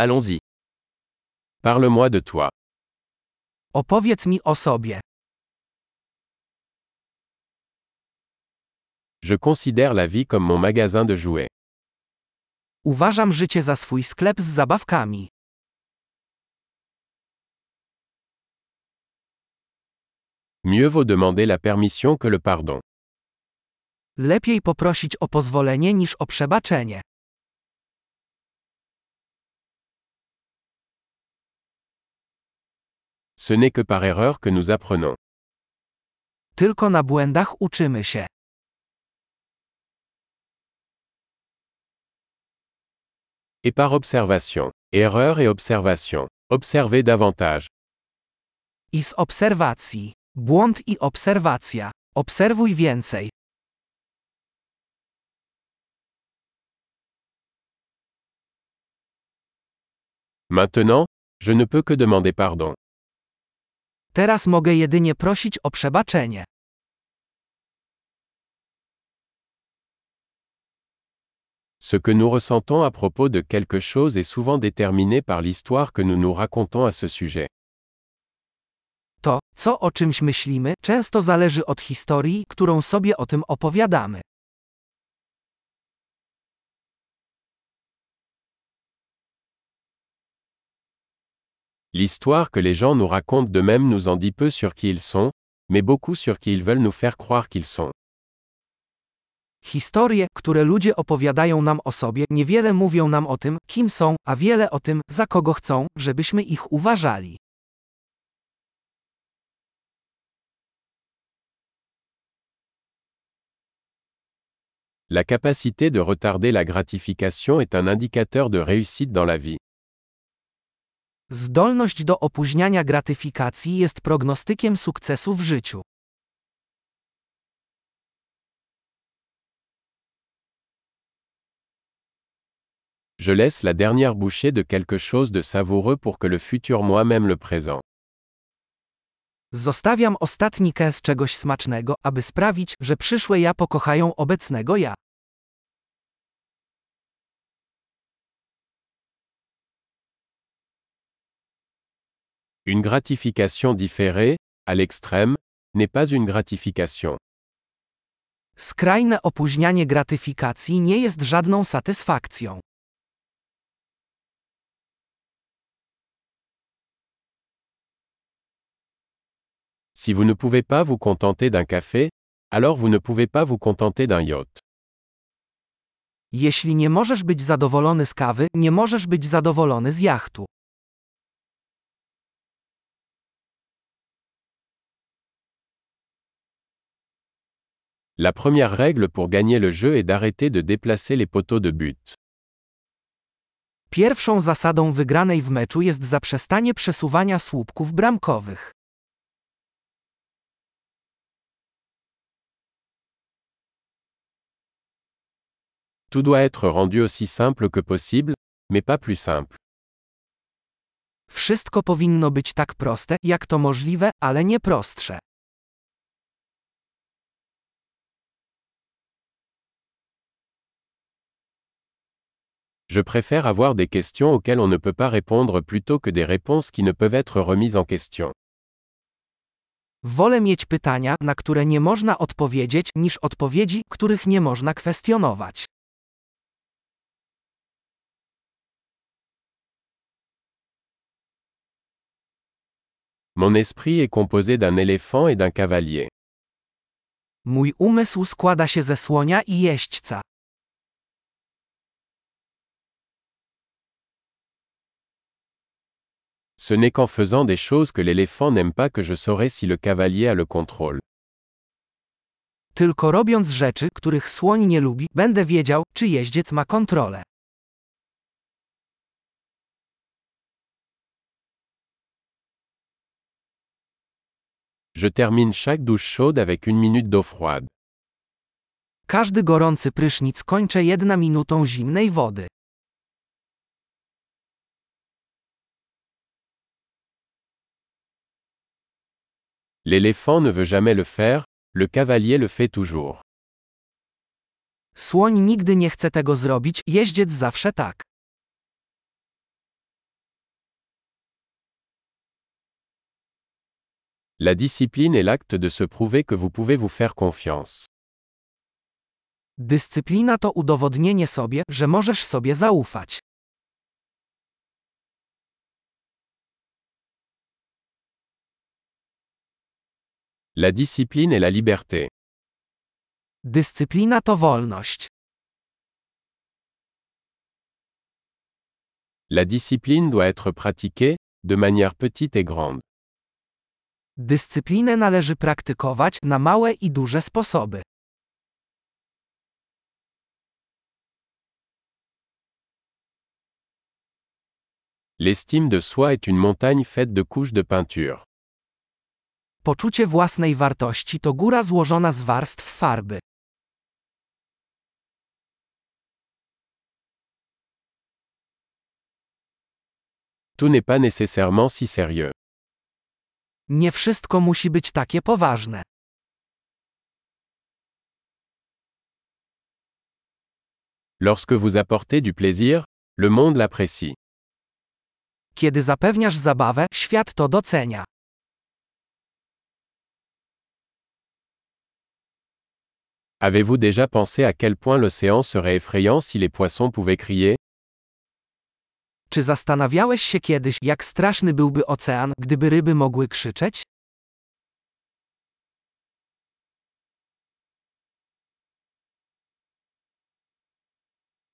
Allons-y. Parle-moi de toi. Opowiedz mi o sobie. Je considère la vie comme mon magasin de jouets. Uważam życie za swój sklep z zabawkami. Mieux vaut demander la permission que le pardon. Lepiej poprosić o pozwolenie niż o przebaczenie. Ce n'est que par erreur que nous apprenons. Tylko na błędach uczymy się. Et par observation. Erreur et observation. Observez davantage. I z obserwacji. Błąd i obserwacja. Obserwuj więcej. Maintenant, je ne peux que demander pardon. Teraz mogę jedynie prosić o przebaczenie. Ce que nous ressentons à propos de quelque chose est souvent déterminé par l'histoire que nous nous racontons à ce sujet. To, co o czymś myślimy, często zależy od historii, którą sobie o tym opowiadamy. L'histoire que les gens nous racontent d'eux-mêmes nous en dit peu sur qui ils sont, mais beaucoup sur qui ils veulent nous faire croire qu'ils sont. Historie, które ludzie opowiadają nam o sobie, niewiele mówią nam o tym, kim są, a wiele o tym, za kogo chcą, żebyśmy ich uważali. La capacité de retarder la gratification est un indicateur de réussite dans la vie. Zdolność do opóźniania gratyfikacji jest prognostykiem sukcesu w życiu. Je laisse la dernière bouchée de quelque chose de savoureux pour que le futur moi-même le présent. Zostawiam ostatni kęs czegoś smacznego, aby sprawić, że przyszłe ja pokochają obecnego ja. Une gratification différée, à l'extrême, n'est pas une gratification. Skrajne opóźnianie gratyfikacji nie jest żadną satysfakcją. Si vous ne pouvez pas vous contenter d'un café, alors vous ne pouvez pas vous contenter d'un yacht. Jeśli nie możesz być zadowolony z kawy, nie możesz być zadowolony z jachtu. La première règle pour gagner le jeu est d'arrêter de déplacer les poteaux de but. Pierwszą zasadą wygranej w meczu jest zaprzestanie przesuwania słupków bramkowych. Tout doit être rendu aussi simple que possible, mais pas plus simple. Wszystko powinno być tak proste, jak to możliwe, ale nie prostsze. Je préfère avoir des questions auxquelles on ne peut pas répondre plutôt que des réponses qui ne peuvent être remises en question. Wolę mieć pytania, na które nie można odpowiedzieć, niż odpowiedzi, których nie można kwestionować. Mon esprit est composé d'un éléphant et d'un cavalier. Mój umysł składa się ze słonia i jeźdźca. Ce n'est qu'en faisant des choses que l'éléphant n'aime pas que je saurai si le cavalier a le contrôle. Tylko robiąc rzeczy, których słoń nie lubi, będę wiedział, czy jeździec ma kontrolę. Je termine chaque douche chaude avec une minute d'eau froide. Każdy gorący prysznic kończę jedna minutą zimnej wody. L'éléphant ne veut jamais le faire, le cavalier le fait toujours. Słoń nigdy nie chce tego zrobić, jeździec zawsze tak. La discipline est l'acte de se prouver que vous pouvez vous faire confiance. Dyscyplina to udowodnienie sobie, że możesz sobie zaufać. La discipline est la liberté. Dyscyplina to wolność. La discipline doit être pratiquée, de manière petite et grande. Dyscyplinę należy praktykować na małe i duże sposoby. L'estime de soi est une montagne faite de couches de peinture. Poczucie własnej wartości to góra złożona z warstw farby. Tout n'est pas nécessairement si sérieux. Nie wszystko musi być takie poważne. Lorsque vous apportez du plaisir, le monde l'apprécie. Kiedy zapewniasz zabawę, świat to docenia. Avez-vous déjà pensé à quel point l'océan serait effrayant si les poissons pouvaient crier Czy zastanawiałeś się kiedyś, jak straszny byłby ocean, gdyby ryby mogły krzyczeć?